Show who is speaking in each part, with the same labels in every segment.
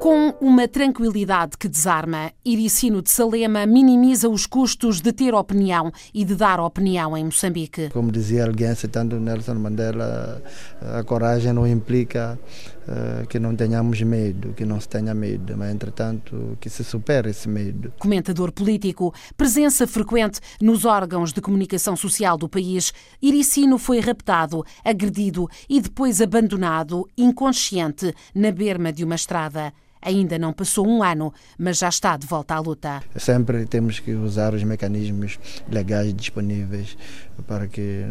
Speaker 1: Com uma tranquilidade que desarma, Iricino de Salema minimiza os custos de ter opinião e de dar opinião em Moçambique.
Speaker 2: Como dizia alguém citando Nelson Mandela, a coragem não implica uh, que não tenhamos medo, que não se tenha medo, mas entretanto que se supere esse medo.
Speaker 1: Comentador político, presença frequente nos órgãos de comunicação social do país, Iricino foi raptado, agredido e depois abandonado, inconsciente, na berma de uma estrada. Ainda não passou um ano, mas já está de volta à luta.
Speaker 2: Sempre temos que usar os mecanismos legais disponíveis para que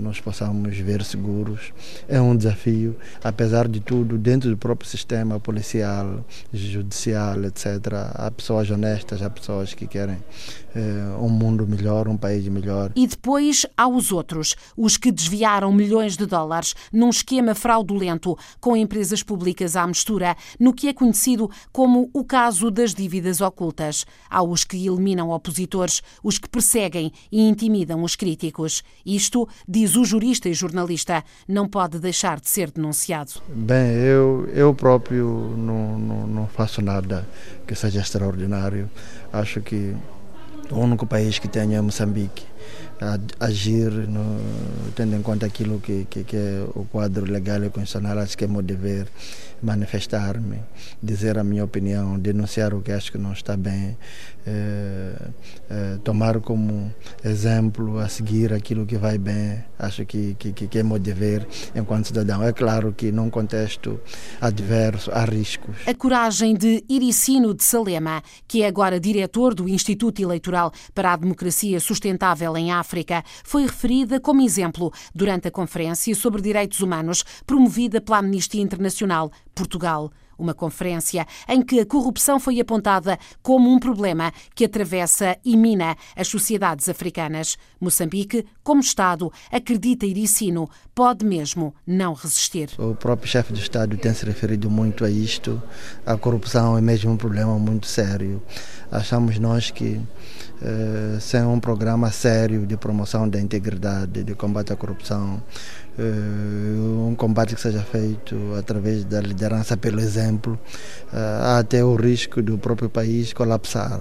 Speaker 2: nós possamos ver seguros. É um desafio, apesar de tudo, dentro do próprio sistema policial, judicial, etc. Há pessoas honestas, há pessoas que querem eh, um mundo melhor, um país melhor.
Speaker 1: E depois há os outros, os que desviaram milhões de dólares num esquema fraudulento com empresas públicas à mistura, no que é conhecido como o caso das dívidas ocultas. Há os que eliminam opositores, os que perseguem e intimidam os críticos. Isto, diz o jurista e jornalista, não pode deixar de ser denunciado.
Speaker 2: Bem, eu, eu próprio não, não, não faço nada que seja extraordinário. Acho que o único país que tenho é Moçambique agir no, tendo em conta aquilo que, que, que, é o quadro legal e constitucional, acho que é meu dever manifestar-me, dizer a minha opinião, denunciar o que acho que não está bem, eh, eh, tomar como exemplo a seguir aquilo que vai bem, acho que, que, que é meu dever enquanto cidadão. É claro que num contexto adverso há riscos.
Speaker 1: A coragem de Iricino de Salema, que é agora diretor do Instituto Eleitoral para a Democracia Sustentável em África, foi referida como exemplo durante a conferência sobre direitos humanos promovida pela Amnistia Internacional Portugal uma conferência em que a corrupção foi apontada como um problema que atravessa e mina as sociedades africanas. Moçambique, como Estado, acredita Iricino, pode mesmo não resistir.
Speaker 2: O próprio chefe do Estado tem se referido muito a isto. A corrupção é mesmo um problema muito sério. Achamos nós que eh, sem um programa sério de promoção da integridade, de combate à corrupção, eh, um combate que seja feito através da liderança pelo exemplo, eh, há até o risco do próprio país colapsar.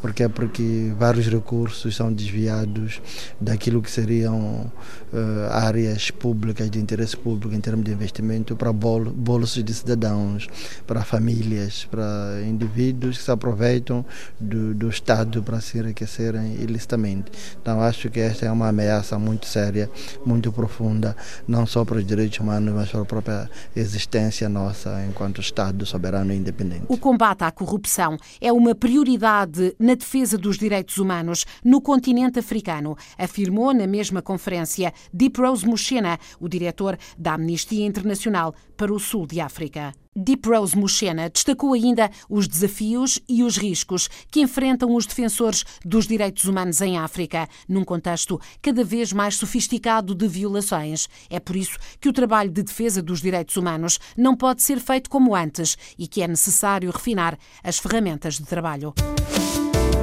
Speaker 2: Porque é porque vários recursos são desviados daquilo que seriam uh, áreas públicas de interesse público em termos de investimento para bol bolsos de cidadãos, para famílias, para indivíduos que se aproveitam do, do Estado para se enriquecerem ilicitamente. Então acho que esta é uma ameaça muito séria, muito profunda, não só para os direitos humanos, mas para a própria existência nossa enquanto Estado soberano e independente.
Speaker 1: O combate à corrupção é uma prioridade na defesa dos direitos humanos no continente africano, afirmou na mesma conferência Deep Rose Mushena, o diretor da Amnistia Internacional para o Sul de África. Deep Rose Mushena destacou ainda os desafios e os riscos que enfrentam os defensores dos direitos humanos em África, num contexto cada vez mais sofisticado de violações. É por isso que o trabalho de defesa dos direitos humanos não pode ser feito como antes e que é necessário refinar as ferramentas de trabalho.